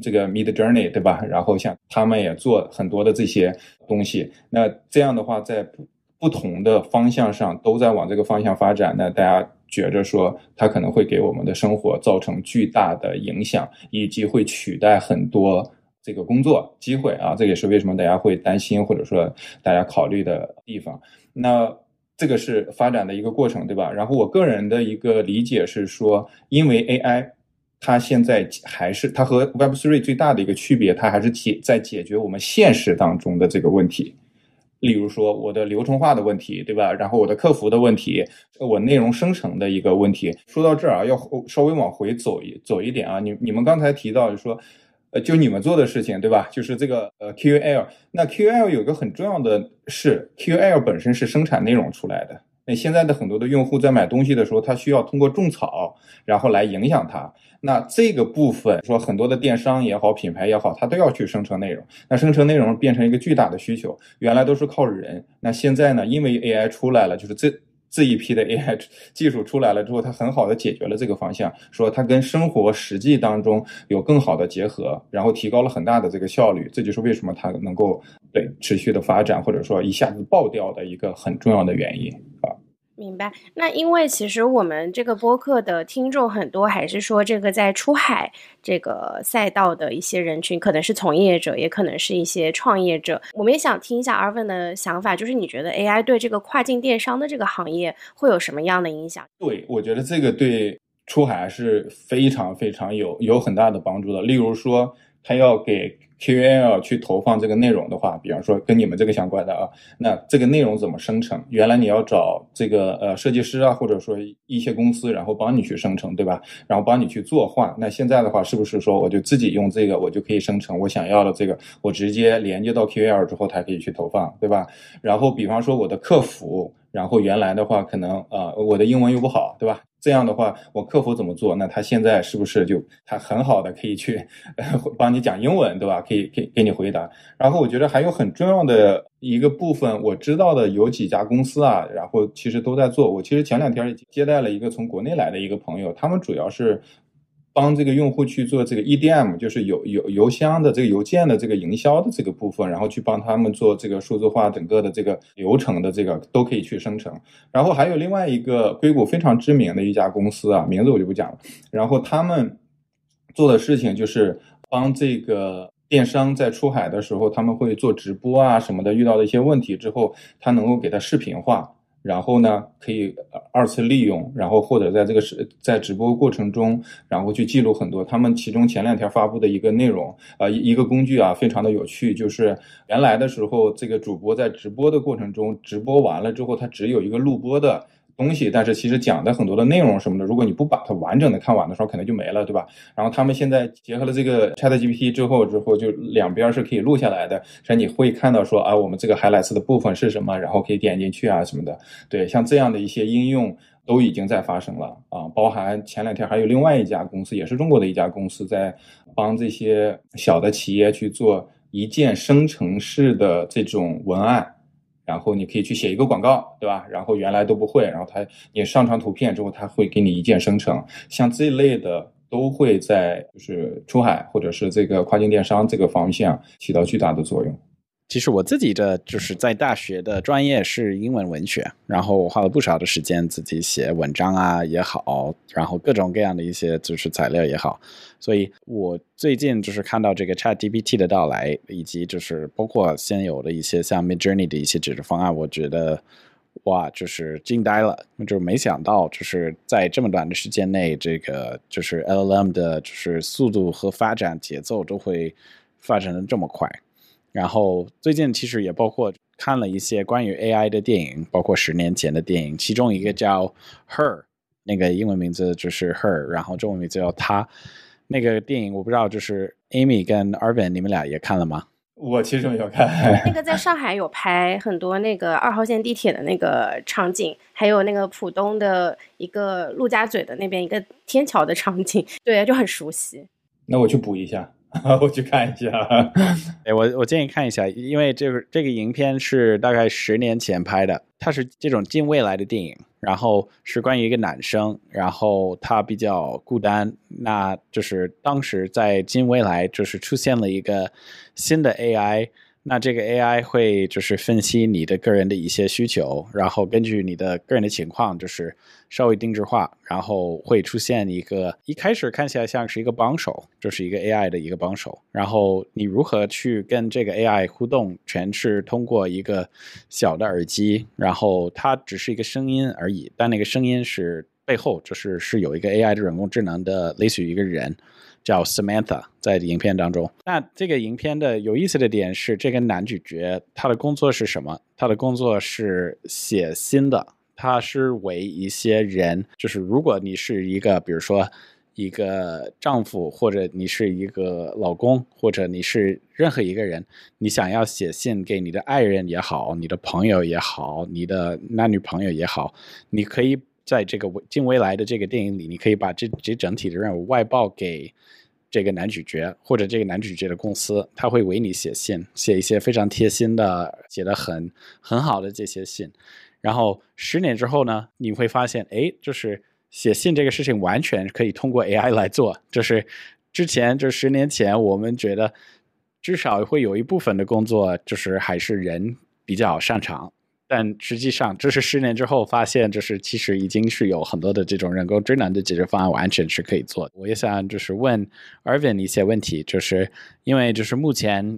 Speaker 1: 这个 Mid Journey，对吧？然后像他们也做很多的这些东西。那这样的话，在不同的方向上都在往这个方向发展。那大家。觉着说，它可能会给我们的生活造成巨大的影响，以及会取代很多这个工作机会啊！这也是为什么大家会担心或者说大家考虑的地方。那这个是发展的一个过程，对吧？然后我个人的一个理解是说，因为 AI 它现在还是它和 Web3 最大的一个区别，它还是解在解决我们现实当中的这个问题。例如说我的流程化的问题，对吧？然后我的客服的问题，我内容生成的一个问题。说到这儿啊，要稍微往回走一走一点啊。你你们刚才提到就说，呃，就你们做的事情，对吧？就是这个呃 QL。那 QL 有个很重要的是，QL 本身是生产内容出来的。那现在的很多的用户在买东西的时候，他需要通过种草，然后来影响他。那这个部分说很多的电商也好，品牌也好，他都要去生成内容。那生成内容变成一个巨大的需求，原来都是靠人。那现在呢，因为 AI 出来了，就是这这一批的 AI 技术出来了之后，它很好的解决了这个方向，说它跟生活实际当中有更好的结合，然后提高了很大的这个效率。这就是为什么它能够对持续的发展，或者说一下子爆掉的一个很重要的原因啊。
Speaker 3: 明白。那因为其实我们这个播客的听众很多，还是说这个在出海这个赛道的一些人群，可能是从业者，也可能是一些创业者。我们也想听一下 Arvin 的想法，就是你觉得 AI 对这个跨境电商的这个行业会有什么样的影响？
Speaker 1: 对，我觉得这个对出海是非常非常有有很大的帮助的。例如说，他要给。QL 去投放这个内容的话，比方说跟你们这个相关的啊，那这个内容怎么生成？原来你要找这个呃设计师啊，或者说一些公司，然后帮你去生成，对吧？然后帮你去作画。那现在的话，是不是说我就自己用这个，我就可以生成我想要的这个？我直接连接到 QL 之后，它可以去投放，对吧？然后比方说我的客服，然后原来的话可能呃我的英文又不好，对吧？这样的话，我客服怎么做？那他现在是不是就他很好的可以去帮你讲英文，对吧？可以给给你回答。然后我觉得还有很重要的一个部分，我知道的有几家公司啊，然后其实都在做。我其实前两天接待了一个从国内来的一个朋友，他们主要是。帮这个用户去做这个 EDM，就是邮邮邮箱的这个邮件的这个营销的这个部分，然后去帮他们做这个数字化整个的这个流程的这个都可以去生成。然后还有另外一个硅谷非常知名的一家公司啊，名字我就不讲了。然后他们做的事情就是帮这个电商在出海的时候，他们会做直播啊什么的，遇到的一些问题之后，他能够给它视频化。然后呢，可以二次利用，然后或者在这个是在直播过程中，然后去记录很多。他们其中前两天发布的一个内容，呃，一个工具啊，非常的有趣。就是原来的时候，这个主播在直播的过程中，直播完了之后，他只有一个录播的。东西，但是其实讲的很多的内容什么的，如果你不把它完整的看完的时候，可能就没了，对吧？然后他们现在结合了这个 ChatGPT 之后，之后就两边是可以录下来的，所以你会看到说啊，我们这个海蓝色的部分是什么，然后可以点进去啊什么的。对，像这样的一些应用都已经在发生了啊，包含前两天还有另外一家公司，也是中国的一家公司，在帮这些小的企业去做一键生成式的这种文案。然后你可以去写一个广告，对吧？然后原来都不会，然后它你上传图片之后，它会给你一键生成。像这一类的都会在就是出海或者是这个跨境电商这个方向起到巨大的作用。
Speaker 2: 其实我自己的就是在大学的专业是英文文学，然后我花了不少的时间自己写文章啊也好，然后各种各样的一些就是材料也好，所以我最近就是看到这个 Chat GPT 的到来，以及就是包括现有的一些像 Mid Journey 的一些解决方案，我觉得哇，就是惊呆了，就是没想到就是在这么短的时间内，这个就是 LLM 的就是速度和发展节奏都会发展的这么快。然后最近其实也包括看了一些关于 AI 的电影，包括十年前的电影，其中一个叫《Her》，那个英文名字就是 Her，然后中文名字叫她。那个电影我不知道，就是 Amy 跟 Arvin，你们俩也看了吗？
Speaker 1: 我其实没有看。
Speaker 3: 那个在上海有拍很多那个二号线地铁的那个场景，还有那个浦东的一个陆家嘴的那边一个天桥的场景，对，就很熟悉。
Speaker 1: 那我去补一下。我去看一下，
Speaker 2: 哎，我我建议看一下，因为这个这个影片是大概十年前拍的，它是这种近未来的电影，然后是关于一个男生，然后他比较孤单，那就是当时在近未来就是出现了一个新的 AI。那这个 AI 会就是分析你的个人的一些需求，然后根据你的个人的情况，就是稍微定制化，然后会出现一个一开始看起来像是一个帮手，就是一个 AI 的一个帮手。然后你如何去跟这个 AI 互动，全是通过一个小的耳机，然后它只是一个声音而已，但那个声音是背后就是是有一个 AI 的人工智能的，类似于一个人。叫 Samantha，在影片当中。那这个影片的有意思的点是，这个男主角他的工作是什么？他的工作是写信的。他是为一些人，就是如果你是一个，比如说一个丈夫，或者你是一个老公，或者你是任何一个人，你想要写信给你的爱人也好，你的朋友也好，你的男女朋友也好，你可以。在这个近未来的这个电影里，你可以把这这整体的任务外包给这个男主角或者这个男主角的公司，他会为你写信，写一些非常贴心的、写的很很好的这些信。然后十年之后呢，你会发现，哎，就是写信这个事情完全可以通过 AI 来做。就是之前就十年前，我们觉得至少会有一部分的工作就是还是人比较擅长。但实际上，这是十年之后发现，就是其实已经是有很多的这种人工智能的解决方案，完全是可以做的。我也想就是问 Arvin 一些问题，就是因为就是目前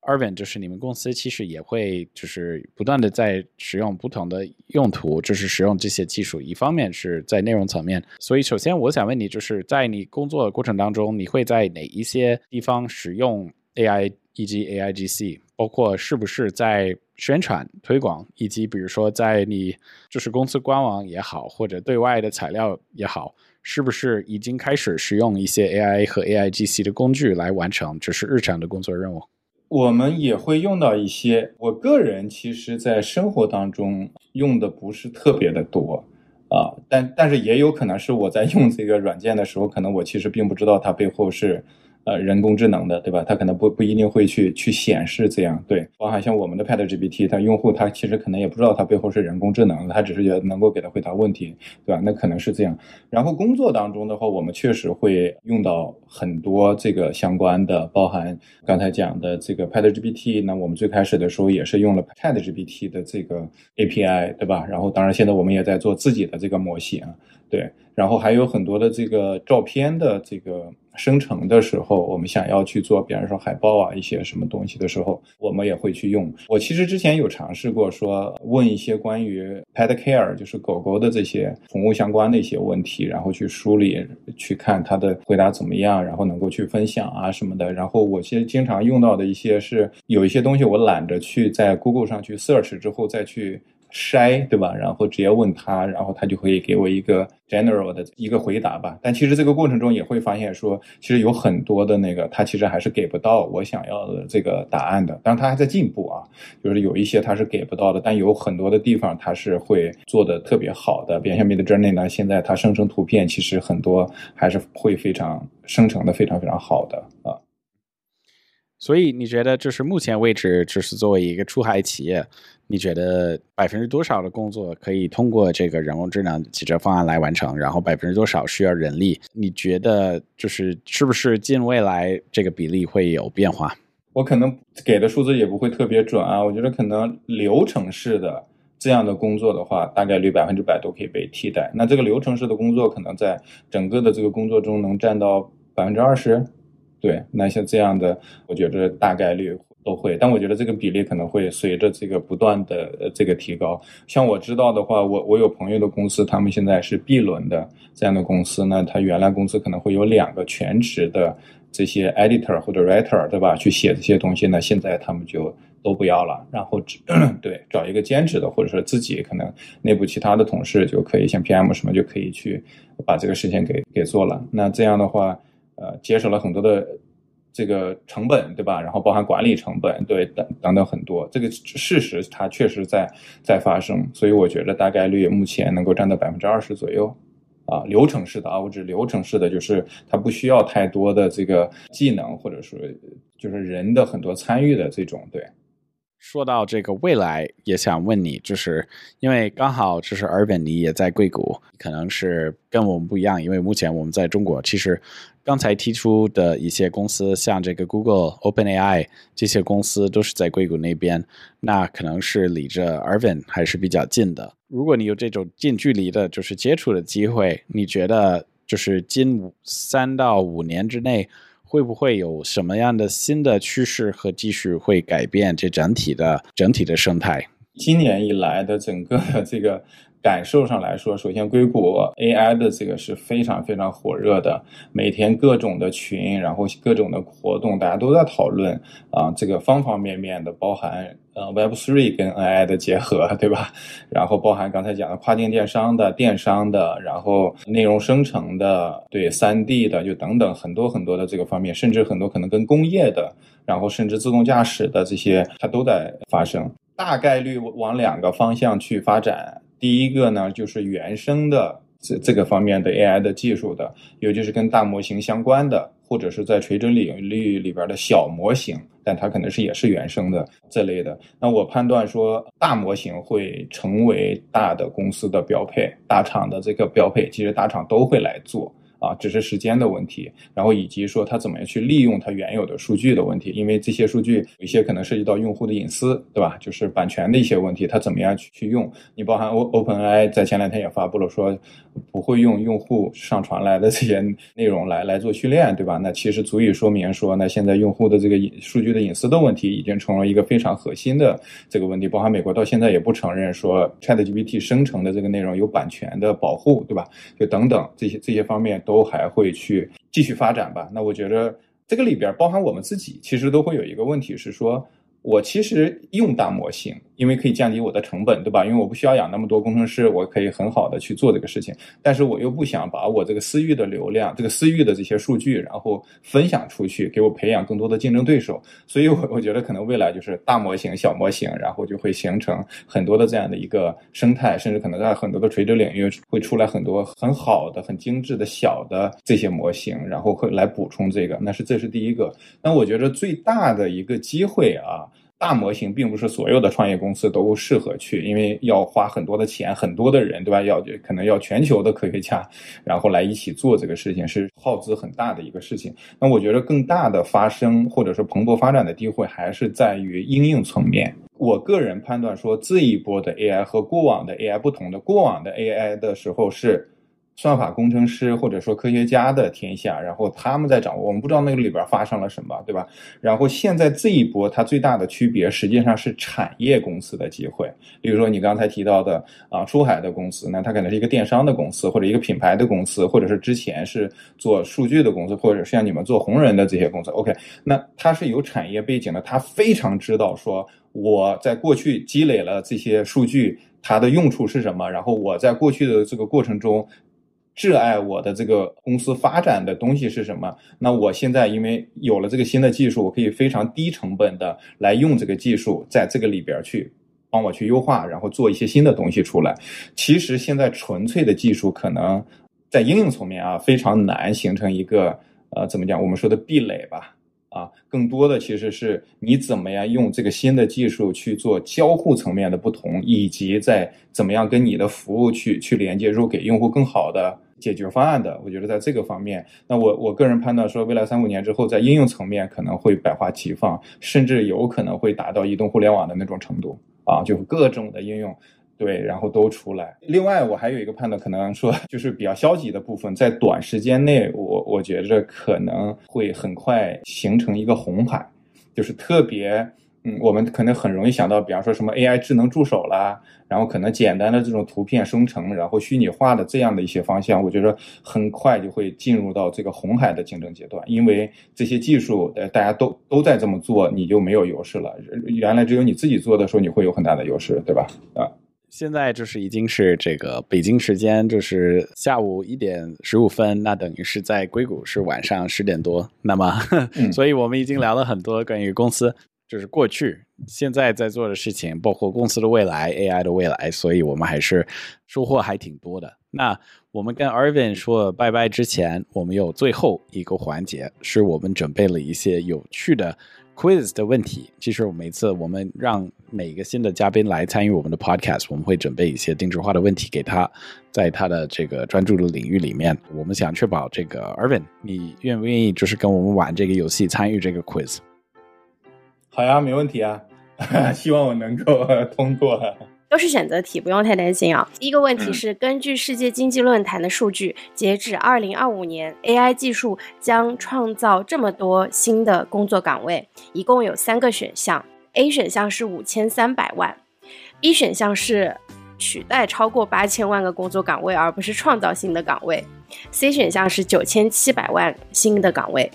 Speaker 2: Arvin 就是你们公司其实也会就是不断的在使用不同的用途，就是使用这些技术。一方面是在内容层面，所以首先我想问你，就是在你工作的过程当中，你会在哪一些地方使用 AI？以及 AIGC，包括是不是在宣传推广，以及比如说在你就是公司官网也好，或者对外的材料也好，是不是已经开始使用一些 AI 和 AIGC 的工具来完成就是日常的工作任务？
Speaker 1: 我们也会用到一些，我个人其实在生活当中用的不是特别的多啊，但但是也有可能是我在用这个软件的时候，可能我其实并不知道它背后是。呃，人工智能的，对吧？它可能不不一定会去去显示这样，对。包含像我们的 Pad GPT，它用户他其实可能也不知道它背后是人工智能，他只是觉得能够给他回答问题，对吧？那可能是这样。然后工作当中的话，我们确实会用到很多这个相关的，包含刚才讲的这个 Pad GPT。那我们最开始的时候也是用了 Chat GPT 的这个 API，对吧？然后当然现在我们也在做自己的这个模型，对。然后还有很多的这个照片的这个。生成的时候，我们想要去做，比方说海报啊一些什么东西的时候，我们也会去用。我其实之前有尝试过说问一些关于 pet care，就是狗狗的这些宠物相关的一些问题，然后去梳理去看它的回答怎么样，然后能够去分享啊什么的。然后我其实经常用到的一些是有一些东西我懒得去在 Google 上去 search 之后再去。筛对吧？然后直接问他，然后他就可以给我一个 general 的一个回答吧。但其实这个过程中也会发现说，其实有很多的那个他其实还是给不到我想要的这个答案的。当然他还在进步啊，就是有一些他是给不到的，但有很多的地方他是会做的特别好的。比如像 Midjourney 呢，现在它生成图片其实很多还是会非常生成的非常非常好的啊。
Speaker 2: 所以你觉得就是目前为止，就是作为一个出海企业。你觉得百分之多少的工作可以通过这个人工智能汽车方案来完成？然后百分之多少需要人力？你觉得就是是不是近未来这个比例会有变化？
Speaker 1: 我可能给的数字也不会特别准啊。我觉得可能流程式的这样的工作的话，大概率百分之百都可以被替代。那这个流程式的工作可能在整个的这个工作中能占到百分之二十。对，那像这样的，我觉得大概率。都会，但我觉得这个比例可能会随着这个不断的这个提高。像我知道的话，我我有朋友的公司，他们现在是 B 轮的这样的公司，那他原来公司可能会有两个全职的这些 editor 或者 writer，对吧？去写这些东西，那现在他们就都不要了，然后只 对找一个兼职的，或者说自己可能内部其他的同事就可以，像 PM 什么就可以去把这个事情给给做了。那这样的话，呃，节省了很多的。这个成本对吧？然后包含管理成本，对等等等很多。这个事实它确实在在发生，所以我觉得大概率目前能够占到百分之二十左右。啊，流程式的啊，我指流程式的，就是它不需要太多的这个技能，或者说就是人的很多参与的这种对。
Speaker 2: 说到这个未来，也想问你，就是因为刚好就是尔本尼也在硅谷，可能是跟我们不一样，因为目前我们在中国，其实刚才提出的一些公司，像这个 Google、OpenAI 这些公司都是在硅谷那边，那可能是离着尔本还是比较近的。如果你有这种近距离的，就是接触的机会，你觉得就是近三到五年之内？会不会有什么样的新的趋势和技术会改变这整体的整体的生态？
Speaker 1: 今年以来的整个这个。感受上来说，首先硅谷 AI 的这个是非常非常火热的，每天各种的群，然后各种的活动，大家都在讨论啊，这个方方面面的，包含呃 Web3 跟 AI 的结合，对吧？然后包含刚才讲的跨境电商的、电商的，然后内容生成的，对 3D 的，就等等很多很多的这个方面，甚至很多可能跟工业的，然后甚至自动驾驶的这些，它都在发生，大概率往两个方向去发展。第一个呢，就是原生的这这个方面的 AI 的技术的，尤其是跟大模型相关的，或者是在垂直领域里边的小模型，但它可能是也是原生的这类的。那我判断说，大模型会成为大的公司的标配，大厂的这个标配，其实大厂都会来做。啊，只是时间的问题，然后以及说它怎么样去利用它原有的数据的问题，因为这些数据有一些可能涉及到用户的隐私，对吧？就是版权的一些问题，它怎么样去去用？你包含 O OpenAI 在前两天也发布了说，不会用用户上传来的这些内容来来做训练，对吧？那其实足以说明说，那现在用户的这个隐数据的隐私的问题已经成了一个非常核心的这个问题。包含美国到现在也不承认说 ChatGPT 生成的这个内容有版权的保护，对吧？就等等这些这些方面。都还会去继续发展吧？那我觉得这个里边包含我们自己，其实都会有一个问题是说。我其实用大模型，因为可以降低我的成本，对吧？因为我不需要养那么多工程师，我可以很好的去做这个事情。但是我又不想把我这个私域的流量、这个私域的这些数据，然后分享出去，给我培养更多的竞争对手。所以，我我觉得可能未来就是大模型、小模型，然后就会形成很多的这样的一个生态，甚至可能在很多的垂直领域会出来很多很好的、很精致的小的这些模型，然后会来补充这个。那是这是第一个。那我觉得最大的一个机会啊。大模型并不是所有的创业公司都适合去，因为要花很多的钱，很多的人，对吧？要可能要全球的科学家，然后来一起做这个事情，是耗资很大的一个事情。那我觉得更大的发生或者说蓬勃发展的机会，还是在于应用层面。我个人判断说，这一波的 AI 和过往的 AI 不同的，过往的 AI 的时候是算法工程师或者说科学家的天下，然后他们在掌握，我们不知道那个里边发生了什么，对吧？然后现在这一波它最大的区别实际上是产业公司的机会，比如说你刚才提到的啊，出海的公司，那它可能是一个电商的公司，或者一个品牌的公司，或者是之前是做数据的公司，或者是像你们做红人的这些公司。OK，那它是有产业背景的，它非常知道说我在过去积累了这些数据，它的用处是什么，然后我在过去的这个过程中。挚爱我的这个公司发展的东西是什么？那我现在因为有了这个新的技术，我可以非常低成本的来用这个技术，在这个里边去帮我去优化，然后做一些新的东西出来。其实现在纯粹的技术可能在应用层面啊，非常难形成一个呃怎么讲？我们说的壁垒吧。啊，更多的其实是你怎么样用这个新的技术去做交互层面的不同，以及在怎么样跟你的服务去去连接，如给用户更好的解决方案的。我觉得在这个方面，那我我个人判断说，未来三五年之后，在应用层面可能会百花齐放，甚至有可能会达到移动互联网的那种程度啊，就各种的应用。对，然后都出来。另外，我还有一个判断，可能说就是比较消极的部分，在短时间内，我我觉着可能会很快形成一个红海，就是特别，嗯，我们可能很容易想到，比方说什么 AI 智能助手啦，然后可能简单的这种图片生成，然后虚拟化的这样的一些方向，我觉得很快就会进入到这个红海的竞争阶段，因为这些技术，呃，大家都都在这么做，你就没有优势了。原来只有你自己做的时候，你会有很大的优势，对吧？啊。
Speaker 2: 现在就是已经是这个北京时间，就是下午一点十五分，那等于是在硅谷是晚上十点多。那么，所以我们已经聊了很多关于公司，就是过去、现在在做的事情，包括公司的未来、AI 的未来，所以我们还是收获还挺多的。那我们跟 Arvin 说拜拜之前，我们有最后一个环节，是我们准备了一些有趣的。quiz 的问题，其实每次我们让每个新的嘉宾来参与我们的 podcast，我们会准备一些定制化的问题给他，在他的这个专注的领域里面，我们想确保这个 Irvin，你愿不愿意就是跟我们玩这个游戏，参与这个 quiz？
Speaker 1: 好呀，没问题啊，希望我能够通过。
Speaker 3: 都是选择题，不用太担心啊。第一个问题是，根据世界经济论坛的数据，截止二零二五年，AI 技术将创造这么多新的工作岗位，一共有三个选项：A 选项是五千三百万，B 选项是取代超过八千万个工作岗位，而不是创造新的岗位；C 选项是九千七百万新的岗位。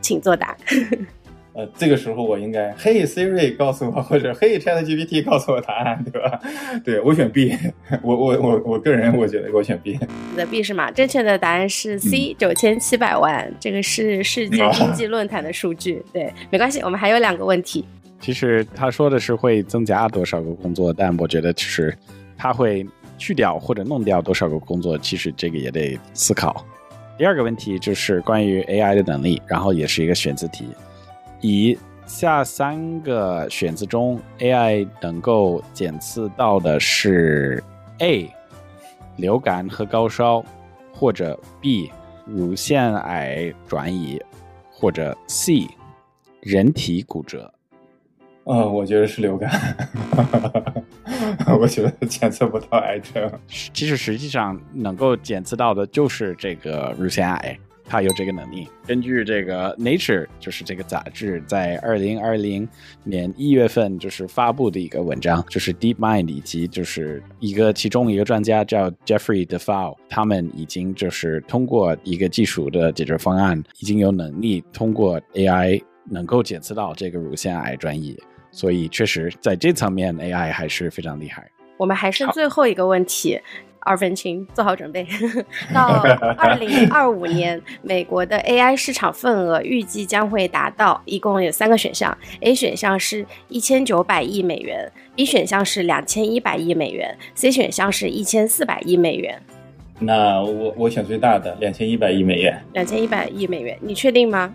Speaker 3: 请作答。
Speaker 1: 呃，这个时候我应该，嘿 Siri 告诉我，或者嘿 ChatGPT 告诉我答案，对吧？对我选 B，我我我我个人我觉得我选 B。
Speaker 3: 你的 B 是吗？正确的答案是 C，九千七百万，这个是世界经济论坛的数据。对，没关系，我们还有两个问题。
Speaker 2: 其实他说的是会增加多少个工作，但我觉得其实他会去掉或者弄掉多少个工作，其实这个也得思考。第二个问题就是关于 AI 的能力，然后也是一个选择题。以下三个选择中，AI 能够检测到的是 A 流感和高烧，或者 B 乳腺癌转移，或者 C 人体骨折。
Speaker 1: 啊，我觉得是流感。我觉得检测不到癌症。
Speaker 2: 其实实际上能够检测到的就是这个乳腺癌。它有这个能力。根据这个 Nature，就是这个杂志在二零二零年一月份就是发布的一个文章，就是 DeepMind 以及就是一个其中一个专家叫 Jeffrey DeFau，他们已经就是通过一个技术的解决方案，已经有能力通过 AI 能够检测到这个乳腺癌转移。所以确实在这层面 AI 还是非常厉害。
Speaker 3: 我们还剩最后一个问题。二分群，做好准备。到 二零二五年，美国的 AI 市场份额预计将会达到，一共有三个选项：A 选项是一千九百亿美元，B 选项是两千一百亿美元，C 选项是一千四百亿美元。
Speaker 1: 那我我选最大的，两千一百亿美元。
Speaker 3: 两千一百亿美元，你确定吗？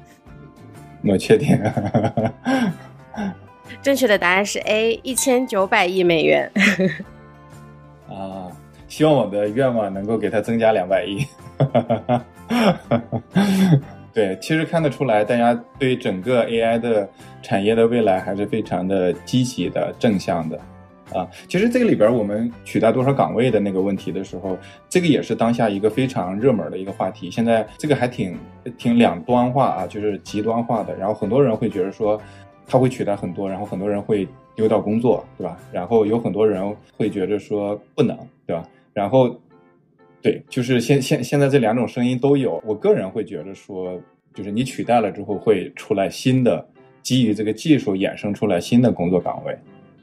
Speaker 1: 我确定。
Speaker 3: 正确的答案是 A，一千九百亿美元。
Speaker 1: 啊。希望我的愿望能够给他增加两百亿。对，其实看得出来，大家对整个 AI 的产业的未来还是非常的积极的、正向的。啊。其实这个里边我们取代多少岗位的那个问题的时候，这个也是当下一个非常热门的一个话题。现在这个还挺挺两端化啊，就是极端化的。然后很多人会觉得说，它会取代很多，然后很多人会丢掉工作，对吧？然后有很多人会觉得说不能，对吧？然后，对，就是现现现在这两种声音都有。我个人会觉得说，就是你取代了之后会出来新的。基于这个技术衍生出来新的工作岗位，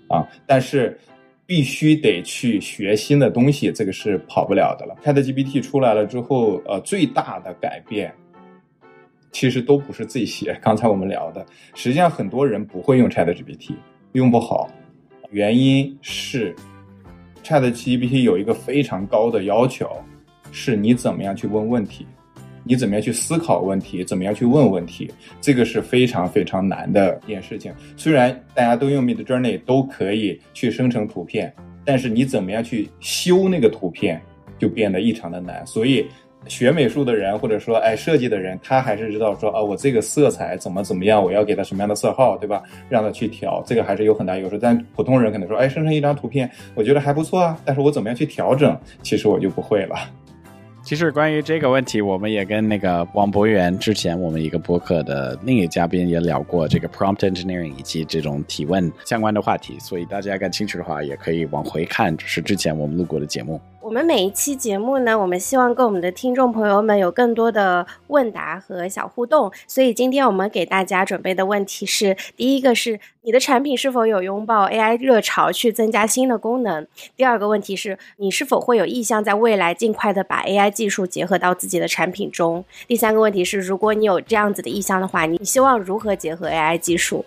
Speaker 1: 啊，但是必须得去学新的东西，这个是跑不了的了。ChatGPT 出来了之后，呃，最大的改变其实都不是自己写。刚才我们聊的，实际上很多人不会用 ChatGPT，用不好，原因是 ChatGPT 有一个非常高的要求，是你怎么样去问问题。你怎么样去思考问题？怎么样去问问题？这个是非常非常难的一件事情。虽然大家都用 Mid Journey 都可以去生成图片，但是你怎么样去修那个图片，就变得异常的难。所以学美术的人或者说爱设计的人，他还是知道说啊，我这个色彩怎么怎么样，我要给他什么样的色号，对吧？让他去调，这个还是有很大优势。但普通人可能说，哎，生成一张图片，我觉得还不错啊，但是我怎么样去调整，其实我就不会了。
Speaker 2: 其实关于这个问题，我们也跟那个王博源之前我们一个播客的另一嘉宾也聊过这个 prompt engineering 以及这种提问相关的话题，所以大家感兴趣的话，也可以往回看，就是之前我们录过的节目。
Speaker 3: 我们每一期节目呢，我们希望跟我们的听众朋友们有更多的问答和小互动，所以今天我们给大家准备的问题是：第一个是你的产品是否有拥抱 AI 热潮去增加新的功能；第二个问题是你是否会有意向在未来尽快的把 AI 技术结合到自己的产品中；第三个问题是，如果你有这样子的意向的话，你希望如何结合 AI 技术？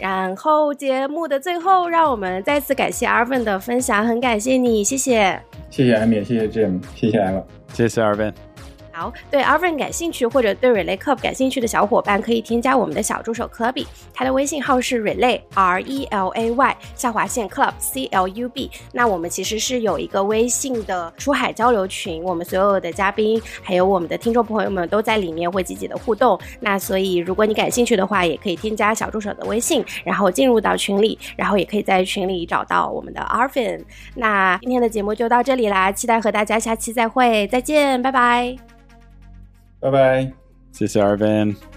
Speaker 3: 然后节目的最后，让我们再次感谢 Arvin 的分享，很感谢你，谢谢，
Speaker 1: 谢谢艾米，谢谢 Jim，谢谢 Emma，
Speaker 2: 谢谢 Arvin。
Speaker 3: 好，对 Arvin 感兴趣或者对 Relay Club 感兴趣的小伙伴，可以添加我们的小助手 Clubby，他的微信号是 Relay R E L A Y 下划线 Club C L U B。那我们其实是有一个微信的出海交流群，我们所有的嘉宾还有我们的听众朋友们都在里面会积极的互动。那所以如果你感兴趣的话，也可以添加小助手的微信，然后进入到群里，然后也可以在群里找到我们的 Arvin。那今天的节目就到这里啦，期待和大家下期再会，再见，拜拜。
Speaker 1: 拜拜，
Speaker 2: 谢谢二斌。